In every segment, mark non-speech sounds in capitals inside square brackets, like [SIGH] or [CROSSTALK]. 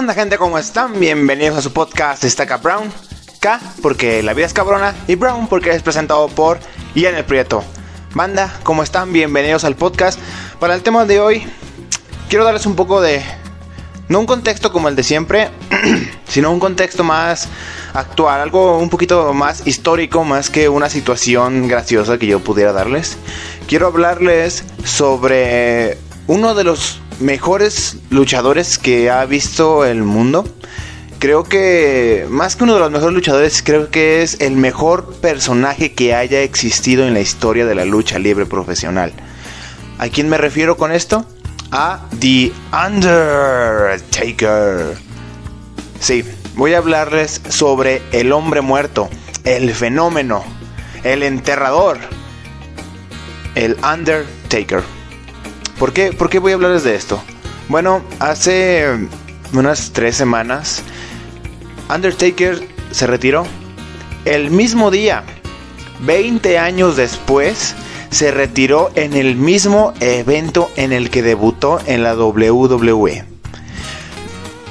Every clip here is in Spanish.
onda gente? ¿Cómo están? Bienvenidos a su podcast Stack Brown. K porque la vida es cabrona y Brown porque es presentado por Ian el Prieto. Banda, ¿cómo están? Bienvenidos al podcast. Para el tema de hoy, quiero darles un poco de... No un contexto como el de siempre, [CLEARS THROAT] sino un contexto más actual, algo un poquito más histórico, más que una situación graciosa que yo pudiera darles. Quiero hablarles sobre uno de los mejores luchadores que ha visto el mundo. Creo que, más que uno de los mejores luchadores, creo que es el mejor personaje que haya existido en la historia de la lucha libre profesional. ¿A quién me refiero con esto? A The Undertaker. Sí, voy a hablarles sobre el hombre muerto, el fenómeno, el enterrador, el Undertaker. ¿Por qué, ¿Por qué voy a hablarles de esto? Bueno, hace unas tres semanas, Undertaker se retiró. El mismo día, 20 años después, se retiró en el mismo evento en el que debutó en la WWE.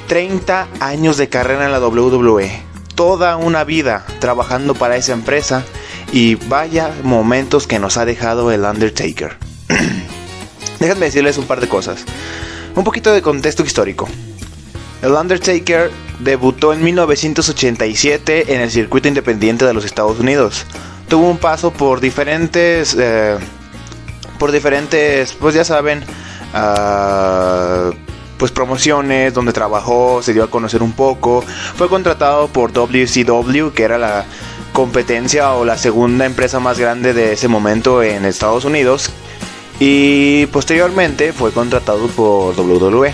30 años de carrera en la WWE. Toda una vida trabajando para esa empresa. Y vaya momentos que nos ha dejado el Undertaker. [CLEARS THROAT] Déjenme decirles un par de cosas. Un poquito de contexto histórico. El Undertaker debutó en 1987 en el circuito independiente de los Estados Unidos. Tuvo un paso por diferentes, eh, por diferentes, pues ya saben, uh, pues promociones donde trabajó, se dio a conocer un poco. Fue contratado por WCW, que era la competencia o la segunda empresa más grande de ese momento en Estados Unidos, y posteriormente fue contratado por WWE.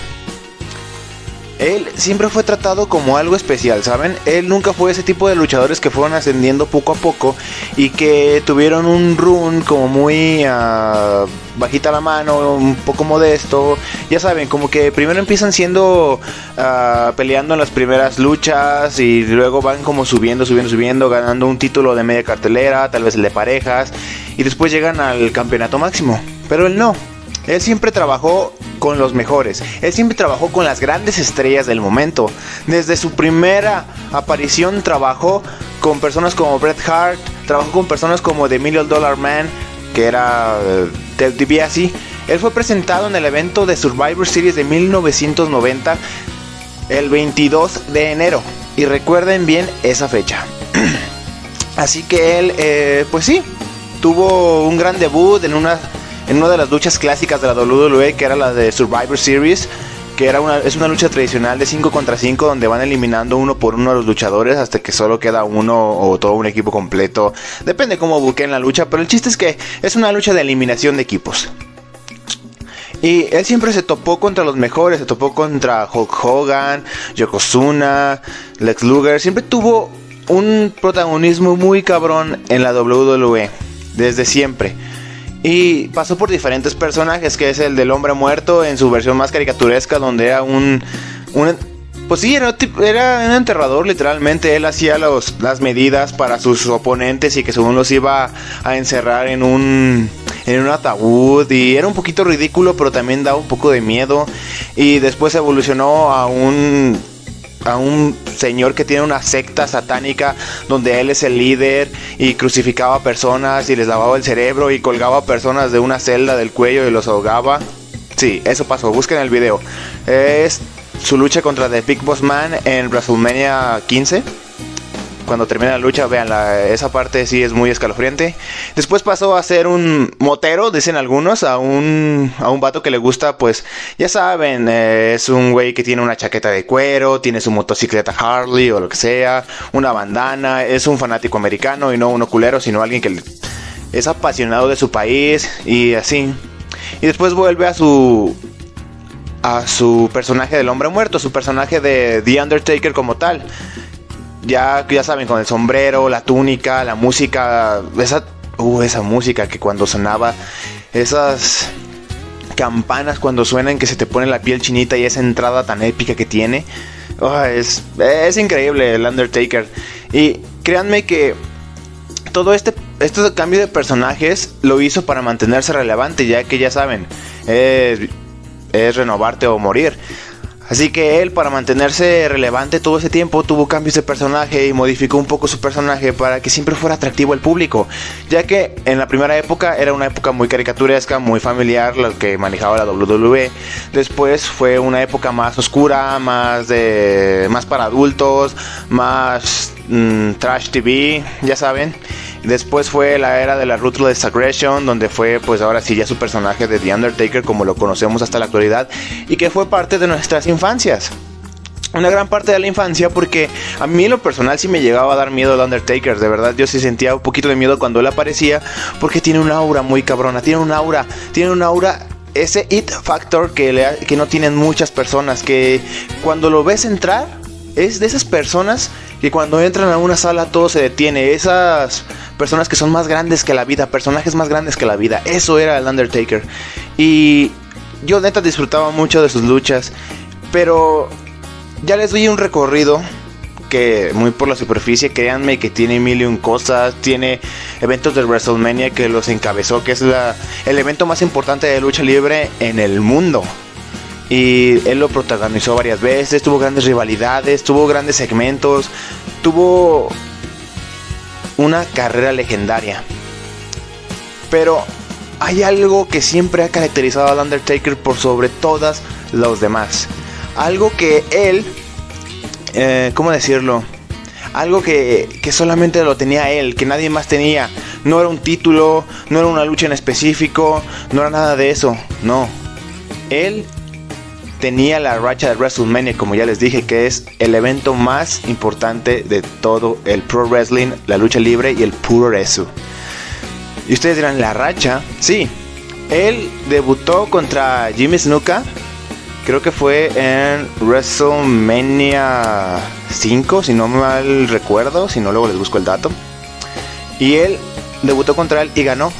Él siempre fue tratado como algo especial, ¿saben? Él nunca fue ese tipo de luchadores que fueron ascendiendo poco a poco y que tuvieron un run como muy uh, bajita la mano, un poco modesto. Ya saben, como que primero empiezan siendo uh, peleando en las primeras luchas y luego van como subiendo, subiendo, subiendo, ganando un título de media cartelera, tal vez el de parejas, y después llegan al campeonato máximo. Pero él no. Él siempre trabajó con los mejores. Él siempre trabajó con las grandes estrellas del momento. Desde su primera aparición trabajó con personas como Bret Hart, trabajó con personas como The Million Dollar Man, que era uh, Ted DiBiase. Él fue presentado en el evento de Survivor Series de 1990 el 22 de enero. Y recuerden bien esa fecha. [CLEARS THROAT] Así que él, eh, pues sí, tuvo un gran debut en una en una de las luchas clásicas de la WWE, que era la de Survivor Series, que era una, es una lucha tradicional de 5 contra 5 donde van eliminando uno por uno a los luchadores hasta que solo queda uno o todo un equipo completo. Depende cómo busquen la lucha, pero el chiste es que es una lucha de eliminación de equipos. Y él siempre se topó contra los mejores, se topó contra Hulk Hogan, Yokozuna, Lex Luger, siempre tuvo un protagonismo muy cabrón en la WWE, desde siempre. Y pasó por diferentes personajes, que es el del hombre muerto en su versión más caricaturesca, donde era un... pues sí, era, era, un enterrador literalmente. Él hacía los, las medidas para sus oponentes y que según los iba a encerrar en un, en un ataúd. Y era un poquito ridículo, pero también daba un poco de miedo. Y después evolucionó a un a un señor que tiene una secta satánica donde él es el líder y crucificaba personas y les lavaba el cerebro y colgaba personas de una celda del cuello y los ahogaba. Sí, eso pasó, busquen el video. Es su lucha contra The Big Boss Man en WrestleMania 15 cuando termina la lucha, vean, esa parte sí es muy escalofriante. Después pasó a ser un motero, dicen algunos, a un, a un vato que le gusta, pues, ya saben, eh, es un güey que tiene una chaqueta de cuero, tiene su motocicleta Harley o lo que sea, una bandana, es un fanático americano y no un culero, sino alguien que es apasionado de su país y así. Y después vuelve a su a su personaje del hombre muerto, su personaje de The Undertaker como tal ya, ya saben, con el sombrero, la túnica, la música, esa, uh, esa música que cuando sonaba, esas campanas cuando suenan que se te pone la piel chinita y esa entrada tan épica que tiene. Oh, es, es increíble el Undertaker. Y créanme que todo este, este cambio de personajes lo hizo para mantenerse relevante, ya que ya saben, es renovarte o morir. Así que él, para mantenerse relevante todo ese tiempo, tuvo cambios de personaje y modificó un poco su personaje para que siempre fuera atractivo al público. Ya que en la primera época era una época muy caricaturesca, muy familiar, lo que manejaba la WWE. Después fue una época más oscura, más de más para adultos, más mm, trash TV, ya saben. Después fue la era de la Ruthless Aggression, donde fue pues ahora sí ya su personaje de The Undertaker como lo conocemos hasta la actualidad y que fue parte de nuestras infancias una gran parte de la infancia porque a mí en lo personal sí me llegaba a dar miedo el Undertaker, de verdad yo sí sentía un poquito de miedo cuando él aparecía porque tiene un aura muy cabrona, tiene un aura, tiene un aura ese it factor que, que no tienen muchas personas, que cuando lo ves entrar es de esas personas que cuando entran a una sala todo se detiene, esas personas que son más grandes que la vida, personajes más grandes que la vida. Eso era el Undertaker. Y yo neta disfrutaba mucho de sus luchas, pero ya les doy un recorrido que muy por la superficie, créanme que tiene mil cosas, tiene eventos de WrestleMania que los encabezó, que es el evento más importante de lucha libre en el mundo. Y él lo protagonizó varias veces, tuvo grandes rivalidades, tuvo grandes segmentos, tuvo una carrera legendaria. Pero hay algo que siempre ha caracterizado al Undertaker por sobre todas los demás. Algo que él, eh, ¿cómo decirlo? Algo que, que solamente lo tenía él, que nadie más tenía. No era un título, no era una lucha en específico, no era nada de eso. No. Él tenía la racha de WrestleMania, como ya les dije, que es el evento más importante de todo el pro wrestling, la lucha libre y el puro resu. Y ustedes dirán, ¿la racha? Sí, él debutó contra Jimmy Snuka, creo que fue en WrestleMania 5, si no mal recuerdo, si no luego les busco el dato. Y él debutó contra él y ganó.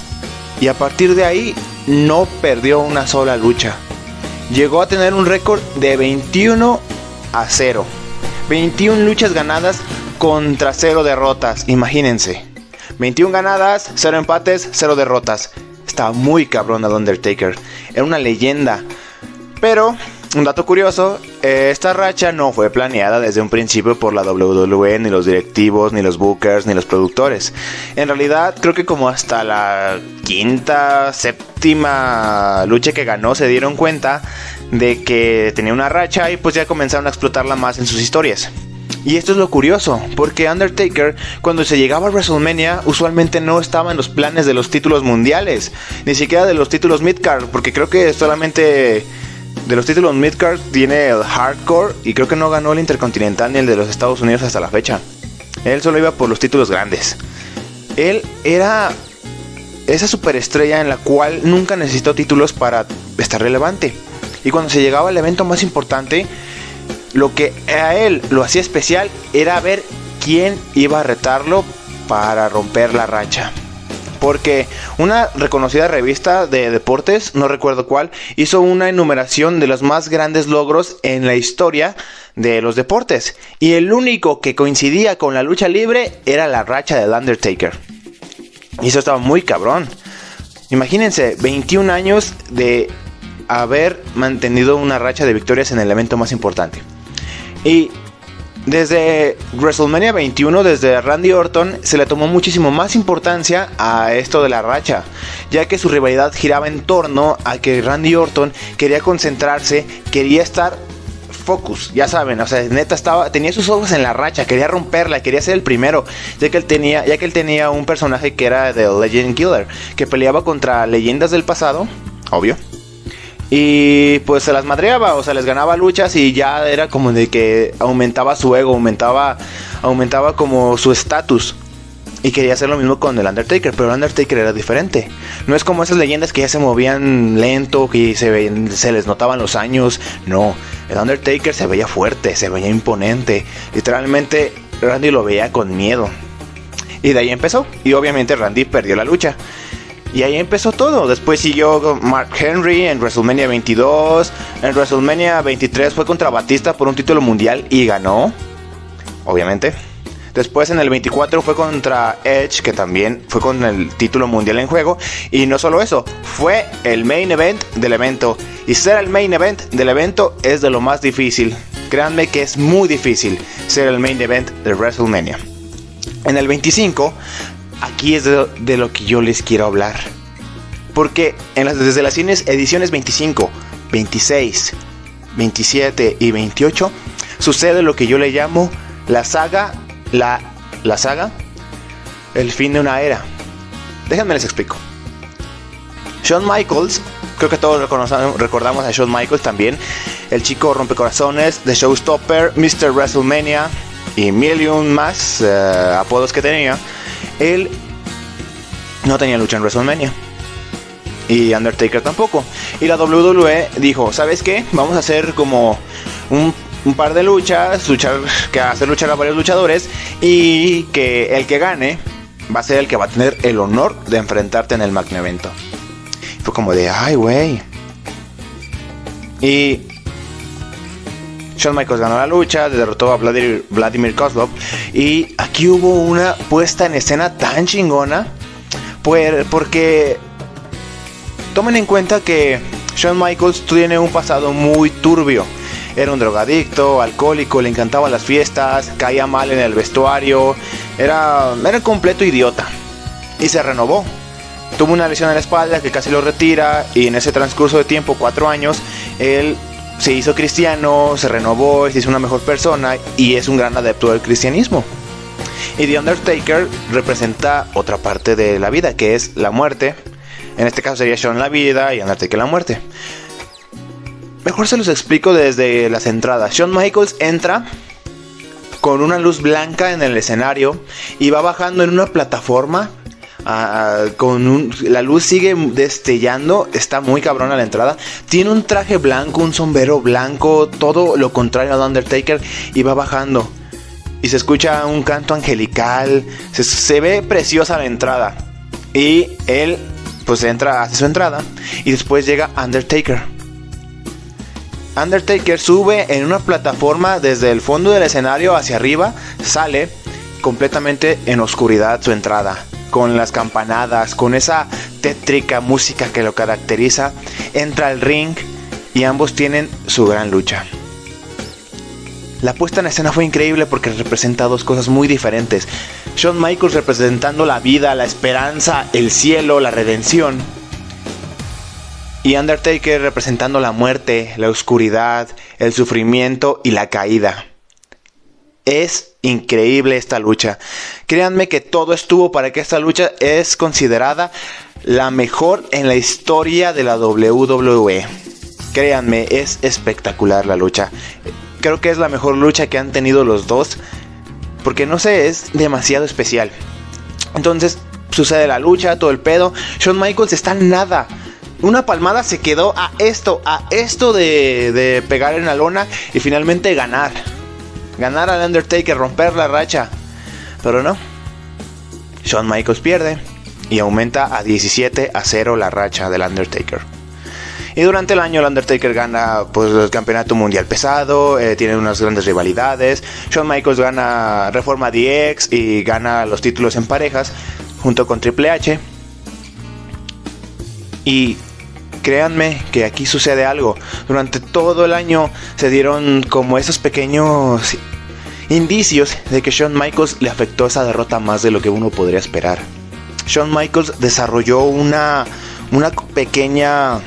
Y a partir de ahí no perdió una sola lucha llegó a tener un récord de 21 a 0. 21 luchas ganadas contra 0 derrotas, imagínense. 21 ganadas, 0 empates, 0 derrotas. Estaba muy cabrón el Undertaker. Era una leyenda. Pero un dato curioso, esta racha no fue planeada desde un principio por la WWE, ni los directivos, ni los bookers, ni los productores. En realidad, creo que como hasta la quinta, séptima lucha que ganó se dieron cuenta de que tenía una racha y pues ya comenzaron a explotarla más en sus historias. Y esto es lo curioso, porque Undertaker cuando se llegaba a WrestleMania usualmente no estaba en los planes de los títulos mundiales, ni siquiera de los títulos midcard, porque creo que solamente de los títulos midcard tiene el Hardcore y creo que no ganó el Intercontinental ni el de los Estados Unidos hasta la fecha. Él solo iba por los títulos grandes. Él era esa superestrella en la cual nunca necesitó títulos para estar relevante. Y cuando se llegaba al evento más importante, lo que a él lo hacía especial era ver quién iba a retarlo para romper la racha. Porque una reconocida revista de deportes, no recuerdo cuál, hizo una enumeración de los más grandes logros en la historia de los deportes. Y el único que coincidía con la lucha libre era la racha del Undertaker. Y eso estaba muy cabrón. Imagínense, 21 años de haber mantenido una racha de victorias en el evento más importante. Y desde WrestleMania 21, desde Randy Orton, se le tomó muchísimo más importancia a esto de la racha, ya que su rivalidad giraba en torno a que Randy Orton quería concentrarse, quería estar focus, ya saben, o sea, neta estaba, tenía sus ojos en la racha, quería romperla, quería ser el primero, ya que él tenía, ya que él tenía un personaje que era The Legend Killer, que peleaba contra leyendas del pasado, obvio, y pues se las madreaba, o sea, les ganaba luchas y ya era como de que aumentaba su ego, aumentaba, aumentaba como su estatus. Y quería hacer lo mismo con el Undertaker, pero el Undertaker era diferente. No es como esas leyendas que ya se movían lento, que se, se les notaban los años. No, el Undertaker se veía fuerte, se veía imponente. Literalmente Randy lo veía con miedo. Y de ahí empezó. Y obviamente Randy perdió la lucha. Y ahí empezó todo. Después siguió Mark Henry en WrestleMania 22. En WrestleMania 23 fue contra Batista por un título mundial y ganó. Obviamente. Después en el 24 fue contra Edge, que también fue con el título mundial en juego. Y no solo eso, fue el main event del evento. Y ser el main event del evento es de lo más difícil. Créanme que es muy difícil ser el main event de WrestleMania. En el 25, aquí es de, lo que yo les quiero hablar. Porque en las, desde las ediciones 25, 26, 27 y 28 sucede lo que yo le llamo la saga, la, la saga, el fin de una era. Déjenme les explico. Shawn Michaels, creo que todos recordamos a Shawn Michaels también, el chico rompecorazones de Showstopper, Mr. WrestleMania y million más eh, apodos que tenía, él no tenía lucha en WrestleMania. Y Undertaker tampoco. Y la WWE dijo, ¿sabes qué? Vamos a hacer como un, par de luchas, luchar, que hacer luchar a varios luchadores y que el que gane va a ser el que va a tener el honor de enfrentarte en el Magna Evento. Fue como de, ay, güey. Y Shawn Michaels ganó la lucha, derrotó a Vladimir, Kozlov. Y aquí hubo una puesta en escena tan chingona. Porque tomen en cuenta que Shawn Michaels tiene un pasado muy turbio. Era un drogadicto, alcohólico, le encantaban las fiestas, caía mal en el vestuario, era, era completo idiota. Y se renovó. Tuvo una lesión en la espalda que casi lo retira y en ese transcurso de tiempo, cuatro años, él se hizo cristiano, se renovó, se hizo una mejor persona y es un gran adepto del cristianismo. Y The Undertaker representa otra parte de la vida, que es la muerte. En este caso sería Shawn la vida y Undertaker la muerte. Mejor se los explico desde las entradas. Shawn Michaels entra con una luz blanca en el escenario y va bajando en una plataforma con la luz sigue destellando, está muy cabrón a la entrada. Tiene un traje blanco, un sombrero blanco, todo lo contrario a Undertaker y va bajando. Y se escucha un canto angelical, se, se ve preciosa la entrada. Y él pues entra, hace su entrada y después llega Undertaker. Undertaker sube en una plataforma desde el fondo del escenario hacia arriba, sale completamente en oscuridad su entrada con las campanadas, con esa tétrica música que lo caracteriza, entra al ring y ambos tienen su gran lucha. La puesta en escena fue increíble porque representa dos cosas muy diferentes. Shawn Michaels representando la vida, la esperanza, el cielo, la redención. Y Undertaker representando la muerte, la oscuridad, el sufrimiento y la caída. Es increíble esta lucha. Créanme que todo estuvo para que esta lucha es considerada la mejor en la historia de la WWE. Créanme, es espectacular la lucha. Creo que es la mejor lucha que han tenido los dos. Porque no sé, es demasiado especial. Entonces, sucede la lucha, todo el pedo. Shawn Michaels está nada. Una palmada se quedó a esto, a esto de, de pegar en la lona y finalmente ganar ganar al Undertaker, romper la racha. Pero no. Shawn Michaels pierde y aumenta a 17 a 0 la racha del Undertaker. Y durante el año el Undertaker gana pues, el campeonato mundial pesado, eh, tiene unas grandes rivalidades. Shawn Michaels gana Reforma DX y gana los títulos en parejas junto con Triple H. Y créanme que aquí sucede algo. Durante todo el año se dieron como esos pequeños indicios de que Shawn Michaels le afectó esa derrota más de lo que uno podría esperar. Shawn Michaels desarrolló una, una pequeña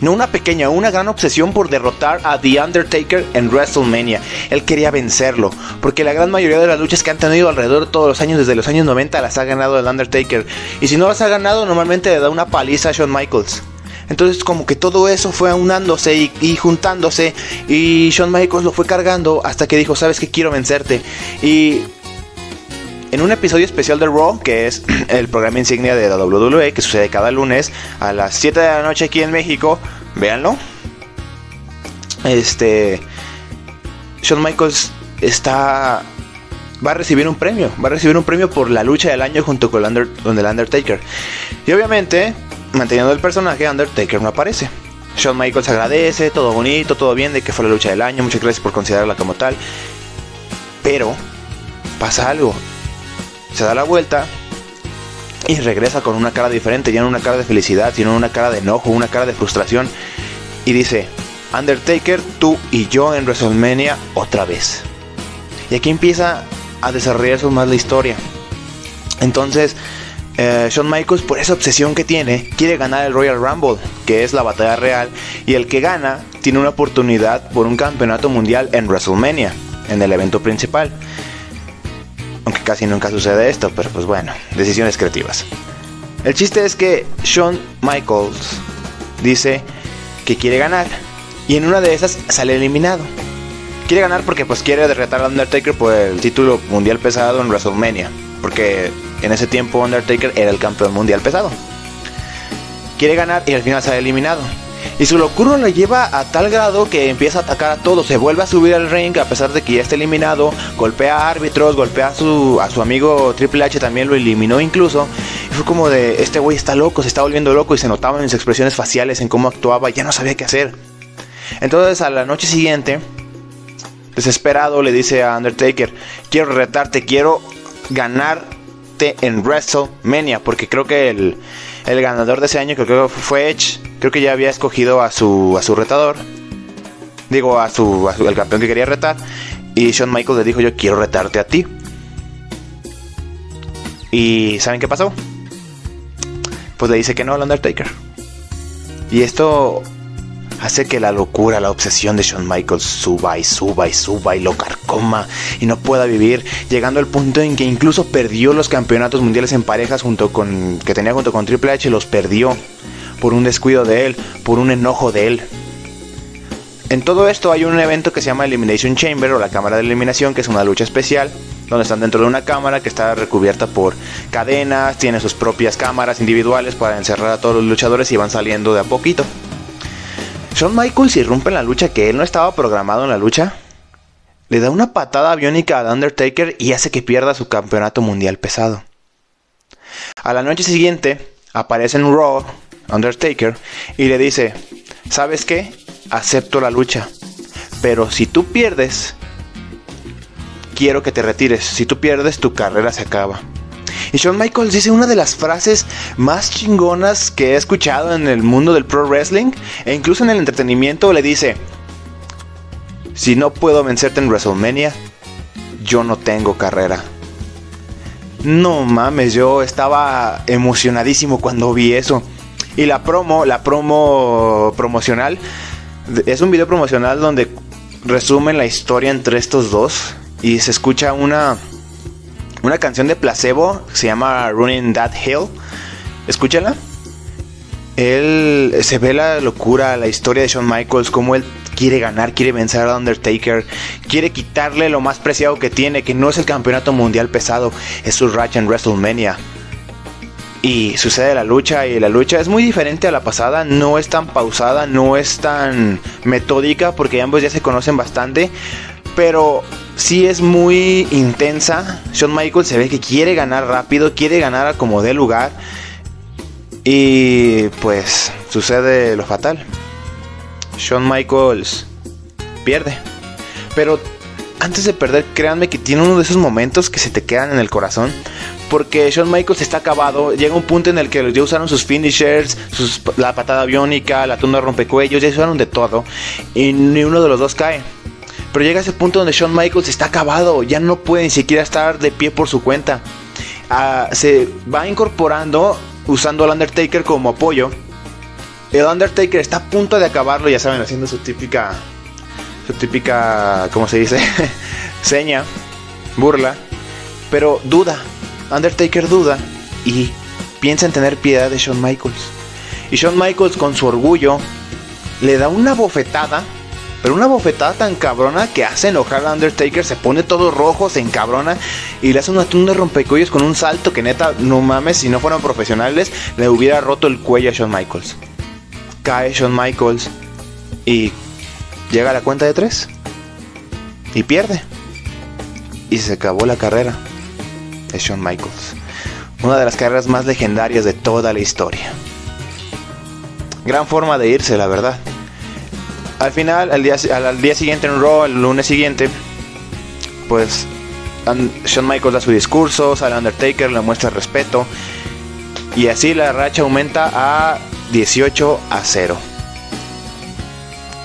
no una pequeña, una gran obsesión por derrotar a The Undertaker en WrestleMania. Él quería vencerlo, porque la gran mayoría de las luchas que han tenido alrededor de todos los años, desde los años 90, las ha ganado el Undertaker. Y si no las ha ganado, normalmente le da una paliza a Shawn Michaels. Entonces como que todo eso fue aunándose y, juntándose y Shawn Michaels lo fue cargando hasta que dijo, sabes que quiero vencerte. Y en un episodio especial de Raw, que es [CLEARS THROAT] el programa insignia de WWE, que sucede cada lunes a las 7 de la noche aquí en México, véanlo. Este. Shawn Michaels está. Va a recibir un premio. Va a recibir un premio por la lucha del año junto con el, con el Undertaker. Y obviamente, manteniendo el personaje, Undertaker no aparece. Shawn Michaels agradece, todo bonito, todo bien, de que fue la lucha del año, muchas gracias por considerarla como tal. Pero pasa algo. Se da la vuelta y regresa con una cara diferente, tiene una cara de felicidad, tiene una cara de enojo, una cara de frustración. Y dice, Undertaker, tú y yo en WrestleMania otra vez. Y aquí empieza a desarrollarse más la historia. Entonces, eh, Shawn Michaels, por esa obsesión que tiene, quiere ganar el Royal Rumble, que es la batalla real, y el que gana tiene una oportunidad por un campeonato mundial en WrestleMania, en el evento principal. Aunque casi nunca sucede esto, pero pues bueno, decisiones creativas. El chiste es que Shawn Michaels dice que quiere ganar, y en una de esas sale eliminado. Quiere ganar porque pues quiere derrotar a Undertaker por el título mundial pesado en WrestleMania, porque en ese tiempo Undertaker era el campeón mundial pesado. Quiere ganar y al final sale eliminado. Y su locura lo lleva a tal grado que empieza a atacar a todos. Se vuelve a subir al ring a pesar de que ya está eliminado. Golpea a árbitros, golpea a su, a su amigo Triple H, también lo eliminó incluso. Y fue como de, este güey está loco, se está volviendo loco y se notaban en sus expresiones faciales, en cómo actuaba, ya no sabía qué hacer. Entonces a la noche siguiente, desesperado, le dice a Undertaker, quiero retarte, quiero ganar en WrestleMania, porque creo que el, ganador de ese año, creo que fue Edge, creo que ya había escogido a su, a su retador, digo, a su, el campeón que quería retar, y Shawn Michaels le dijo, yo quiero retarte a ti. ¿Y saben qué pasó? Pues le dice que no al Undertaker. Y esto hace que la locura, la obsesión de Shawn Michaels suba y suba y suba y lo carcoma y no pueda vivir, llegando al punto en que incluso perdió los campeonatos mundiales en parejas junto con que tenía junto con Triple H, los perdió por un descuido de él, por un enojo de él. En todo esto hay un evento que se llama Elimination Chamber o la cámara de eliminación, que es una lucha especial, donde están dentro de una cámara que está recubierta por cadenas, tiene sus propias cámaras individuales para encerrar a todos los luchadores y van saliendo de a poquito. Shawn Michaels irrumpe en la lucha que él no estaba programado en la lucha. Le da una patada aviónica a Undertaker y hace que pierda su campeonato mundial pesado. A la noche siguiente aparece en Raw Undertaker y le dice, ¿sabes qué? Acepto la lucha, pero si tú pierdes, quiero que te retires. Si tú pierdes, tu carrera se acaba. Y Shawn Michaels dice una de las frases más chingonas que he escuchado en el mundo del pro wrestling e incluso en el entretenimiento le dice, si no puedo vencerte en WrestleMania, yo no tengo carrera. No mames, yo estaba emocionadísimo cuando vi eso. Y la promo, la promo promocional, es un video promocional donde resumen la historia entre estos dos y se escucha una una canción de placebo se llama Running That Hill. Escúchala. Él se ve la locura, la historia de Shawn Michaels, cómo él quiere ganar, quiere vencer a Undertaker, quiere quitarle lo más preciado que tiene, que no es el campeonato mundial pesado, es su racha en WrestleMania. Y sucede la lucha y la lucha es muy diferente a la pasada, no es tan pausada, no es tan metódica porque ambos ya se conocen bastante, pero sí es muy intensa. Shawn Michaels se ve que quiere ganar rápido, quiere ganar como dé lugar. Y pues sucede lo fatal. Shawn Michaels pierde. Pero antes de perder, créanme que tiene uno de esos momentos que se te quedan en el corazón. Porque Shawn Michaels está acabado. Llega un punto en el que ya usaron sus finishers, la patada aviónica, la tunda rompecuellos, ya usaron de todo. Y ni uno de los dos cae. Pero llega ese punto donde Shawn Michaels está acabado, ya no puede ni siquiera estar de pie por su cuenta. Ah, se va incorporando usando al Undertaker como apoyo. El Undertaker está a punto de acabarlo, ya saben, haciendo su típica, su típica, ¿cómo se dice? [LAUGHS] Seña, burla. Pero duda, Undertaker duda y piensa en tener piedad de Shawn Michaels. Y Shawn Michaels con su orgullo le da una bofetada pero una bofetada tan cabrona que hace enojar a Undertaker, se pone todo rojo, se encabrona y le hace una tunda de rompecuellos con un salto que neta, no mames, si no fueran profesionales, le hubiera roto el cuello a Shawn Michaels. Cae Shawn Michaels y llega a la cuenta de tres y pierde. Y se acabó la carrera de Shawn Michaels. Una de las carreras más legendarias de toda la historia. Gran forma de irse, la verdad. Al final, al día, al, día siguiente en Raw, el lunes siguiente, pues Shawn Michaels da su discurso, sale Undertaker, le muestra respeto. Y así la racha aumenta a 18 a 0.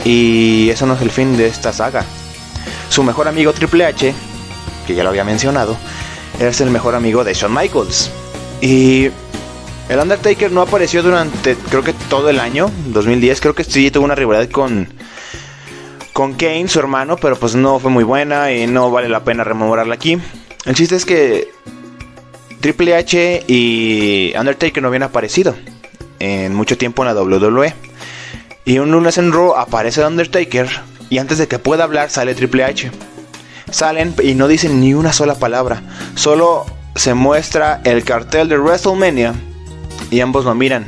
Y eso no es el fin de esta saga. Su mejor amigo Triple H, que ya lo había mencionado, es el mejor amigo de Shawn Michaels. Y el Undertaker no apareció durante, creo que todo el año, 2010. Creo que sí tuvo una rivalidad con, con Kane, su hermano, pero pues no fue muy buena y no vale la pena rememorarla aquí. El chiste es que Triple H y Undertaker no habían aparecido en mucho tiempo en la WWE. Y un lunes en Raw aparece Undertaker y antes de que pueda hablar sale Triple H. Salen y no dicen ni una sola palabra. Solo se muestra el cartel de WrestleMania y ambos lo miran.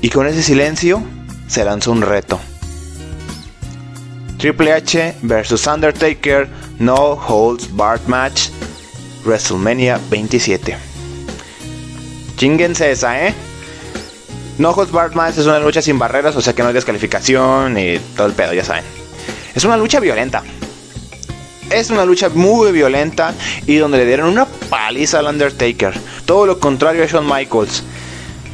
Y con ese silencio se lanzó un reto. Triple H vs Undertaker No Holds Barred Match WrestleMania 27. Chinguense esa, ¿eh? No Holds Barred Match es una lucha sin barreras, o sea que no hay descalificación y todo el pedo, ya saben. Es una lucha violenta. Es una lucha muy violenta y donde le dieron una paliza al Undertaker. Todo lo contrario a Shawn Michaels.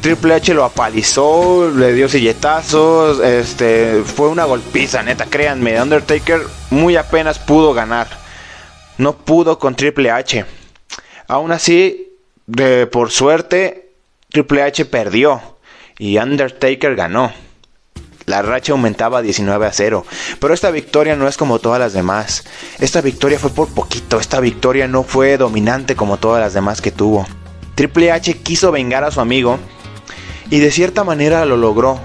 Triple H lo apalizó, le dio silletazos, este, fue una golpiza, neta, créanme, Undertaker muy apenas pudo ganar. No pudo con Triple H. Aún así, de, por suerte, Triple H perdió y Undertaker ganó. La racha aumentaba 19 a 0. Pero esta victoria no es como todas las demás. Esta victoria fue por poquito. Esta victoria no fue dominante como todas las demás que tuvo. Triple H quiso vengar a su amigo y de cierta manera lo logró.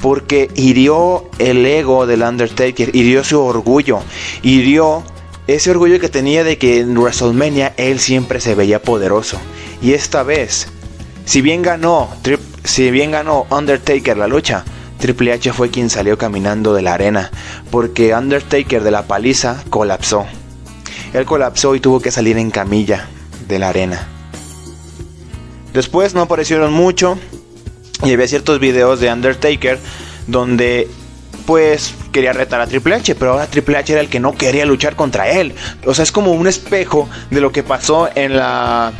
Porque hirió el ego del Undertaker, hirió su orgullo, hirió ese orgullo que tenía de que en WrestleMania él siempre se veía poderoso. Y esta vez, si bien ganó, si bien ganó Undertaker la lucha, Triple H fue quien salió caminando de la arena, porque Undertaker de la paliza colapsó. Él colapsó y tuvo que salir en camilla de la arena. Después no aparecieron mucho, y había ciertos videos de Undertaker donde pues quería retar a Triple H, pero ahora Triple H era el que no quería luchar contra él. O sea, es como un espejo de lo que pasó en la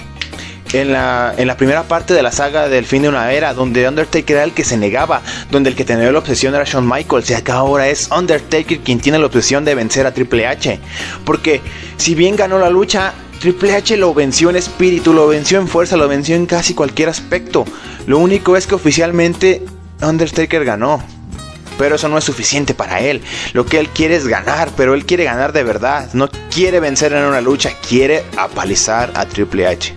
en la, en la primera parte de la saga del fin de una era, donde Undertaker era el que se negaba, donde el que tenía la obsesión era Shawn Michaels, y acá ahora es Undertaker quien tiene la obsesión de vencer a Triple H. Porque si bien ganó la lucha, Triple H lo venció en espíritu, lo venció en fuerza, lo venció en casi cualquier aspecto. Lo único es que oficialmente Undertaker ganó. Pero eso no es suficiente para él. Lo que él quiere es ganar, pero él quiere ganar de verdad. No quiere vencer en una lucha, quiere apalizar a Triple H.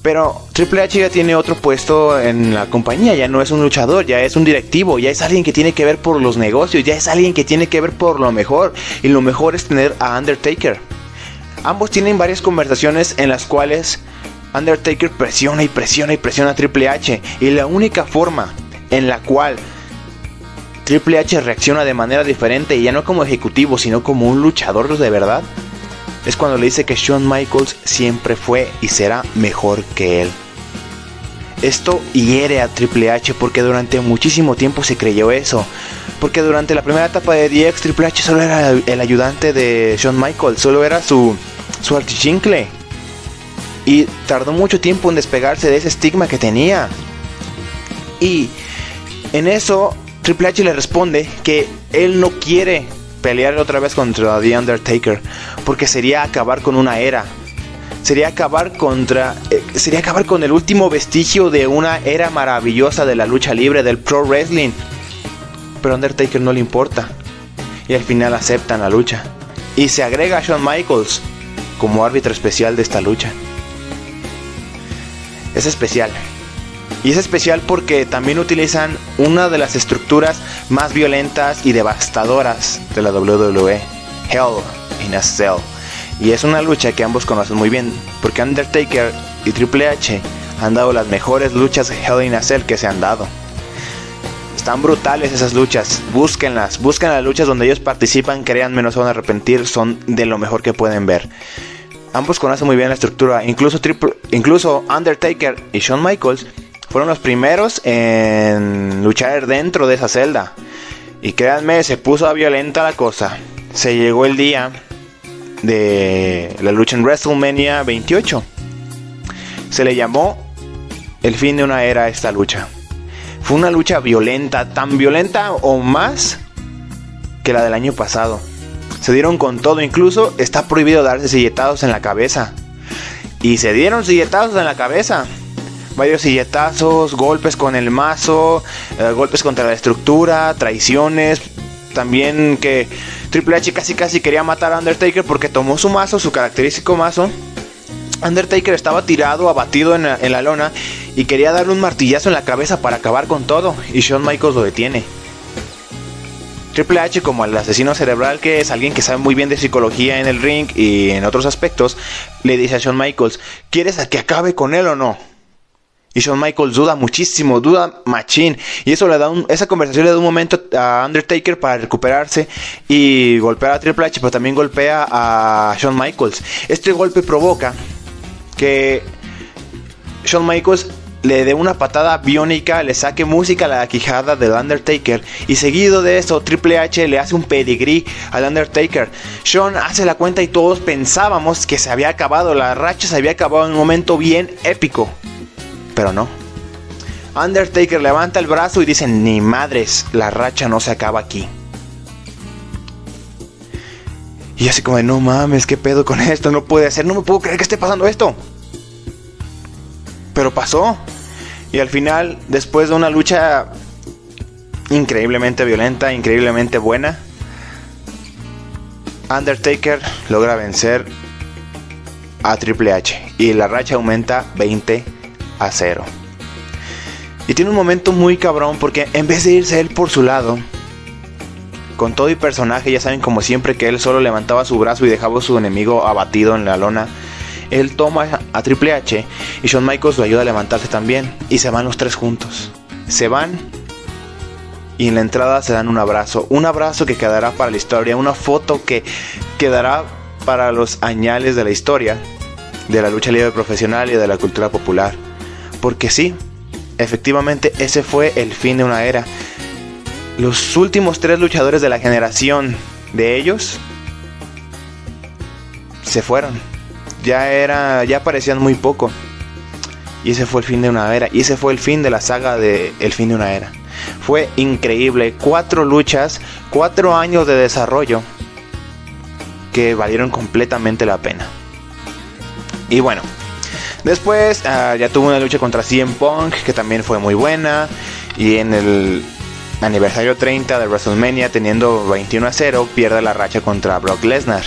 Pero Triple H ya tiene otro puesto en la compañía, ya no es un luchador, ya es un directivo, ya es alguien que tiene que ver por los negocios, ya es alguien que tiene que ver por lo mejor. Y lo mejor es tener a Undertaker. Ambos tienen varias conversaciones en las cuales Undertaker presiona y presiona y presiona a Triple H. Y la única forma en la cual Triple H reacciona de manera diferente, y ya no como ejecutivo, sino como un luchador de verdad, es cuando le dice que Shawn Michaels siempre fue y será mejor que él. Esto hiere a Triple H porque durante muchísimo tiempo se creyó eso. Porque durante la primera etapa de DX, Triple H solo era el ayudante de Shawn Michaels, solo era su, su artichincle. Y tardó mucho tiempo en despegarse de ese estigma que tenía. Y en eso, Triple H le responde que él no quiere pelear otra vez contra The Undertaker, porque sería acabar con una era. Sería acabar contra eh, sería acabar con el último vestigio de una era maravillosa de la lucha libre del pro wrestling pero Undertaker no le importa. Y al final aceptan la lucha. Y se agrega a Shawn Michaels como árbitro especial de esta lucha. Es especial. Y es especial porque también utilizan una de las estructuras más violentas y devastadoras de la WWE. Hell in a Cell. Y es una lucha que ambos conocen muy bien. Porque Undertaker y Triple H han dado las mejores luchas Hell in a Cell que se han dado. Están brutales esas luchas. Búsquenlas. Busquen las luchas donde ellos participan. Créanme, no se van a arrepentir. Son de lo mejor que pueden ver. Ambos conocen muy bien la estructura. Incluso, incluso Undertaker y Shawn Michaels fueron los primeros en luchar dentro de esa celda. Y créanme, se puso violenta la cosa. Se llegó el día de la lucha en WrestleMania 28. Se le llamó el fin de una era a esta lucha. Fue una lucha violenta, tan violenta o más que la del año pasado. Se dieron con todo, incluso está prohibido darse silletados en la cabeza. Y se dieron silletazos en la cabeza. Varios silletazos, golpes con el mazo, eh, golpes contra la estructura, traiciones. También que Triple H casi casi quería matar a Undertaker porque tomó su mazo, su característico mazo. Undertaker estaba tirado, abatido en la lona y quería darle un martillazo en la cabeza para acabar con todo. Y Shawn Michaels lo detiene. Triple H como el asesino cerebral que es alguien que sabe muy bien de psicología en el ring y en otros aspectos, le dice a Shawn Michaels, ¿quieres que acabe con él o no? Y Shawn Michaels duda muchísimo, duda machín. Y eso le da un, esa conversación le da un momento a Undertaker para recuperarse y golpear a Triple H, pero también golpea a Shawn Michaels. Este golpe provoca que Shawn Michaels le dé una patada biónica, le saque música a la quijada del Undertaker y seguido de eso Triple H le hace un pedigrí al Undertaker. Shawn hace la cuenta y todos pensábamos que se había acabado, la racha se había acabado en un momento bien épico, pero no. Undertaker levanta el brazo y dice, ni madres, la racha no se acaba aquí. Y así como, no mames, ¿qué pedo con esto? No puede ser, no me puedo creer que esté pasando esto. Pero pasó. Y al final, después de una lucha increíblemente violenta, increíblemente buena, Undertaker logra vencer a Triple H y la racha aumenta 20 a 0. Y tiene un momento muy cabrón porque en vez de irse él por su lado, con todo y personaje, ya saben como siempre que él solo levantaba su brazo y dejaba a su enemigo abatido en la lona, él toma a Triple H y Shawn Michaels lo ayuda a levantarse también. Y se van los tres juntos. Se van y en la entrada se dan un abrazo. Un abrazo que quedará para la historia. Una foto que quedará para los añales de la historia de la lucha libre profesional y de la cultura popular. Porque sí, efectivamente ese fue el fin de una era. Los últimos tres luchadores de la generación de ellos se fueron ya era, ya parecían muy poco. Y ese fue el fin de una era. Y ese fue el fin de la saga de El fin de una era. Fue increíble. Cuatro luchas, cuatro años de desarrollo que valieron completamente la pena. Y bueno, después ah, ya tuvo una lucha contra CM Punk que también fue muy buena. Y en el aniversario 30 de WrestleMania, teniendo 21 a 0, pierde la racha contra Brock Lesnar.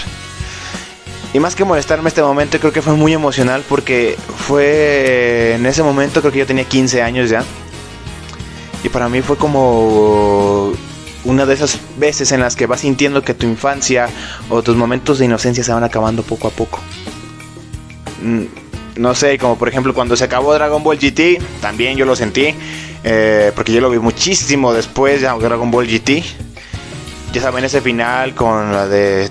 Y más que molestarme este momento, creo que fue muy emocional porque fue en ese momento, creo que yo tenía 15 años ya. Y para mí fue como una de esas veces en las que vas sintiendo que tu infancia o tus momentos de inocencia se van acabando poco a poco. Mm, no sé, como por ejemplo cuando se acabó Dragon Ball GT, también yo lo sentí. Eh, porque yo lo vi muchísimo después de Dragon Ball GT. Ya saben, ese final con la de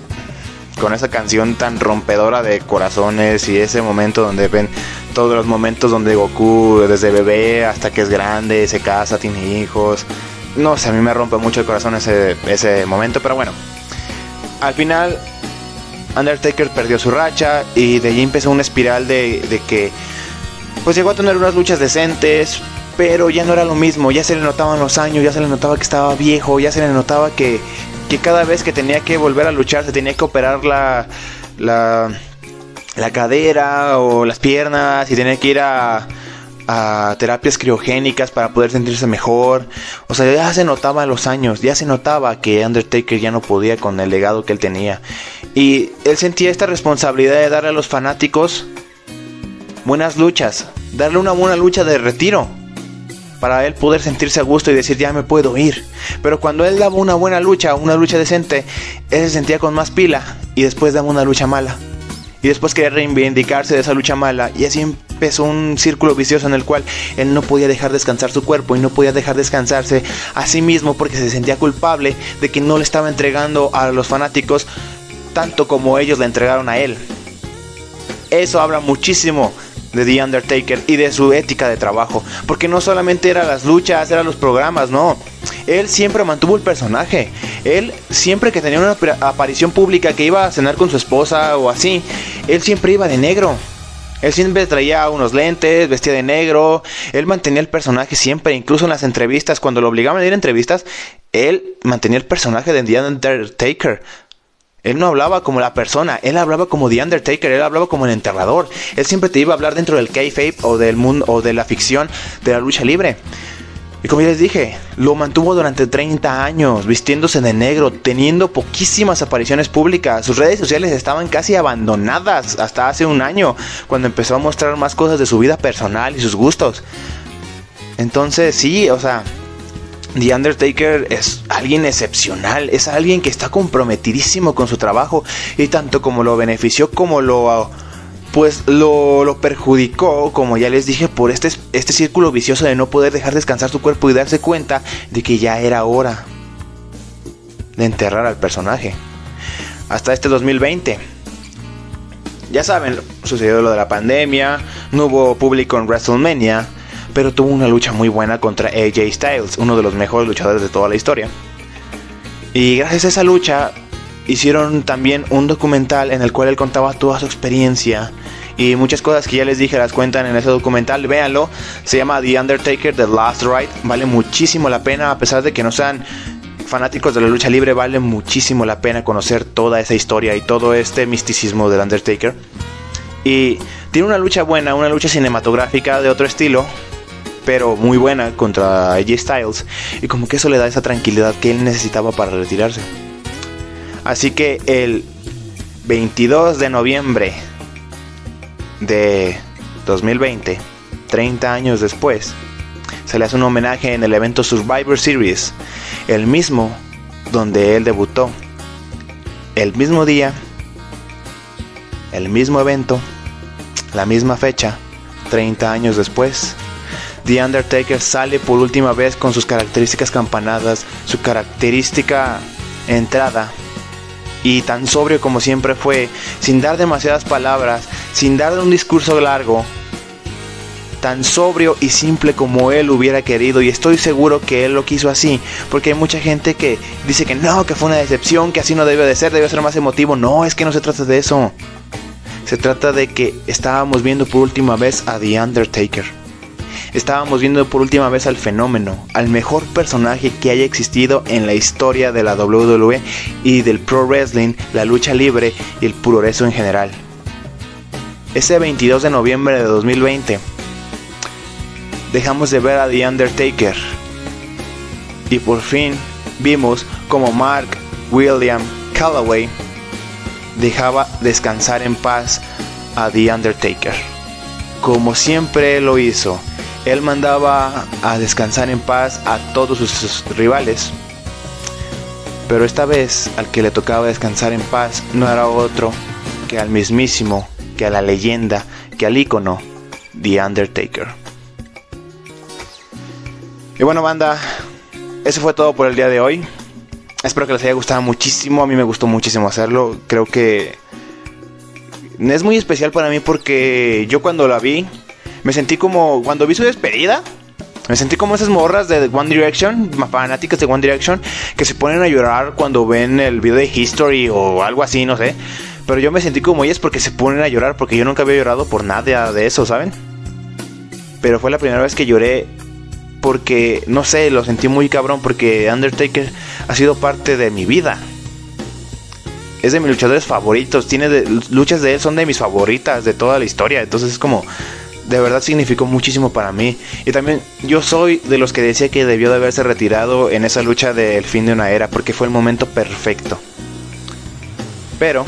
con esa canción tan rompedora de corazones y ese momento donde ven todos los momentos donde Goku desde bebé hasta que es grande, se casa, tiene hijos. No sé, a mí me rompe mucho el corazón ese, ese momento, pero bueno. Al final, Undertaker perdió su racha y de allí empezó una espiral de, de que pues llegó a tener unas luchas decentes, pero ya no era lo mismo, ya se le notaban los años, ya se le notaba que estaba viejo, ya se le notaba que que cada vez que tenía que volver a luchar se tenía que operar la, la, la cadera o las piernas y tenía que ir a, a terapias criogénicas para poder sentirse mejor. O sea, ya se notaba los años, ya se notaba que Undertaker ya no podía con el legado que él tenía. Y él sentía esta responsabilidad de darle a los fanáticos buenas luchas, darle una buena lucha de retiro para él poder sentirse a gusto y decir ya me puedo ir. Pero cuando él daba una buena lucha, una lucha decente, él se sentía con más pila y después daba una lucha mala. Y después quería reivindicarse de esa lucha mala y así empezó un círculo vicioso en el cual él no podía dejar descansar su cuerpo y no podía dejar descansarse a sí mismo porque se sentía culpable de que no le estaba entregando a los fanáticos tanto como ellos le entregaron a él. eso habla muchísimo de The Undertaker y de su ética de trabajo. Porque no solamente eran las luchas, eran los programas, no. Él siempre mantuvo el personaje. Él siempre que tenía una aparición pública que iba a cenar con su esposa o así, él siempre iba de negro. Él siempre traía unos lentes, vestía de negro. Él mantenía el personaje siempre, incluso en las entrevistas, cuando lo obligaban a ir a entrevistas, él mantenía el personaje de The Undertaker. Él no hablaba como la persona, él hablaba como The Undertaker, él hablaba como el enterrador. Él siempre te iba a hablar dentro del kayfabe o del mundo o de la ficción de la lucha libre. Y como ya les dije, lo mantuvo durante 30 años, vistiéndose de negro, teniendo poquísimas apariciones públicas. Sus redes sociales estaban casi abandonadas hasta hace un año, cuando empezó a mostrar más cosas de su vida personal y sus gustos. Entonces, sí, o sea, The Undertaker es alguien excepcional, es alguien que está comprometidísimo con su trabajo y tanto como lo benefició como lo pues lo, perjudicó, como ya les dije, por este, este círculo vicioso de no poder dejar descansar su cuerpo y darse cuenta de que ya era hora de enterrar al personaje. Hasta este 2020. Ya saben, sucedió lo de la pandemia, no hubo público en WrestleMania, pero tuvo una lucha muy buena contra AJ Styles, uno de los mejores luchadores de toda la historia. Y gracias a esa lucha hicieron también un documental en el cual él contaba toda su experiencia y muchas cosas que ya les dije las cuentan en ese documental. Véanlo, se llama The Undertaker The Last Ride, vale muchísimo la pena a pesar de que no sean fanáticos de la lucha libre, vale muchísimo la pena conocer toda esa historia y todo este misticismo del Undertaker. Y tiene una lucha buena, una lucha cinematográfica de otro estilo, pero muy buena contra AJ Styles. Y como que eso le da esa tranquilidad que él necesitaba para retirarse. Así que el 22 de noviembre de 2020, 30 años después, se le hace un homenaje en el evento Survivor Series, el mismo donde él debutó. El mismo día, el mismo evento, la misma fecha, 30 años después, The Undertaker sale por última vez con sus características campanadas, su característica entrada. Y tan sobrio como siempre fue, sin dar demasiadas palabras, sin dar un discurso largo, tan sobrio y simple como él hubiera querido. Y estoy seguro que él lo quiso así, porque hay mucha gente que dice que no, que fue una decepción, que así no debe de ser, debe ser más emotivo, no, es que no se trata de eso. Se trata de que estábamos viendo por última vez a The Undertaker estábamos viendo por última vez al fenómeno, al mejor personaje que haya existido en la historia de la WWE y del pro wrestling, la lucha libre y el progreso en general. Ese 22 de noviembre de 2020 dejamos de ver a The Undertaker y por fin vimos como Mark William Calloway dejaba descansar en paz a The Undertaker, como siempre lo hizo él mandaba a descansar en paz a todos sus rivales. Pero esta vez al que le tocaba descansar en paz no era otro que al mismísimo, que a la leyenda, que al ícono, The Undertaker. Y bueno banda, eso fue todo por el día de hoy. Espero que les haya gustado muchísimo, a mí me gustó muchísimo hacerlo. Creo que es muy especial para mí porque yo cuando la vi me sentí como cuando vi su despedida. Me sentí como esas morras de One Direction, fanáticas de One Direction, que se ponen a llorar cuando ven el video de History o algo así, no sé. Pero yo me sentí como ellas porque se ponen a llorar, porque yo nunca había llorado por nada de eso, ¿saben? Pero fue la primera vez que lloré porque, no sé, lo sentí muy cabrón porque Undertaker ha sido parte de mi vida. Es de mis luchadores favoritos, tiene luchas de él, son de mis favoritas de toda la historia, entonces es como de verdad significó muchísimo para mí. Y también yo soy de los que decía que debió de haberse retirado en esa lucha del fin de una era, porque fue el momento perfecto. Pero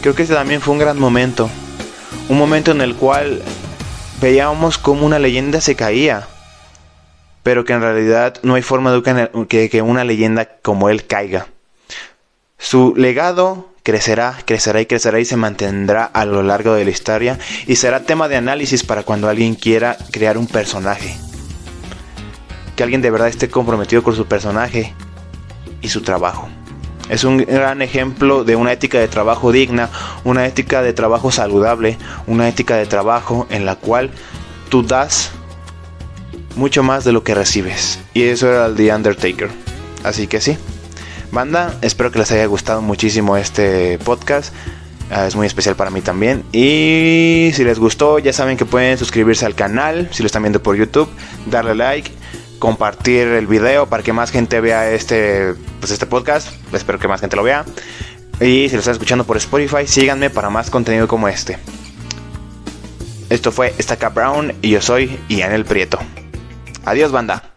creo que ese también fue un gran momento. Un momento en el cual veíamos como una leyenda se caía. Pero que en realidad no hay forma de que, que una leyenda como él caiga. Su legado crecerá, crecerá y crecerá y se mantendrá a lo largo de la historia y será tema de análisis para cuando alguien quiera crear un personaje. Que alguien de verdad esté comprometido con su personaje y su trabajo. Es un gran ejemplo de una ética de trabajo digna, una ética de trabajo saludable, una ética de trabajo en la cual tú das mucho más de lo que recibes. Y eso era el The Undertaker. Así que sí. Banda, espero que les haya gustado muchísimo este podcast. Ah, es muy especial para mí también. Y si les gustó, ya saben que pueden suscribirse al canal, si lo están viendo por YouTube, darle like, compartir el video para que más gente vea este, pues este podcast. Espero que más gente lo vea. Y si lo están escuchando por Spotify, síganme para más contenido como este. Esto fue Estaca Brown y yo soy Ian el Prieto. Adiós, banda.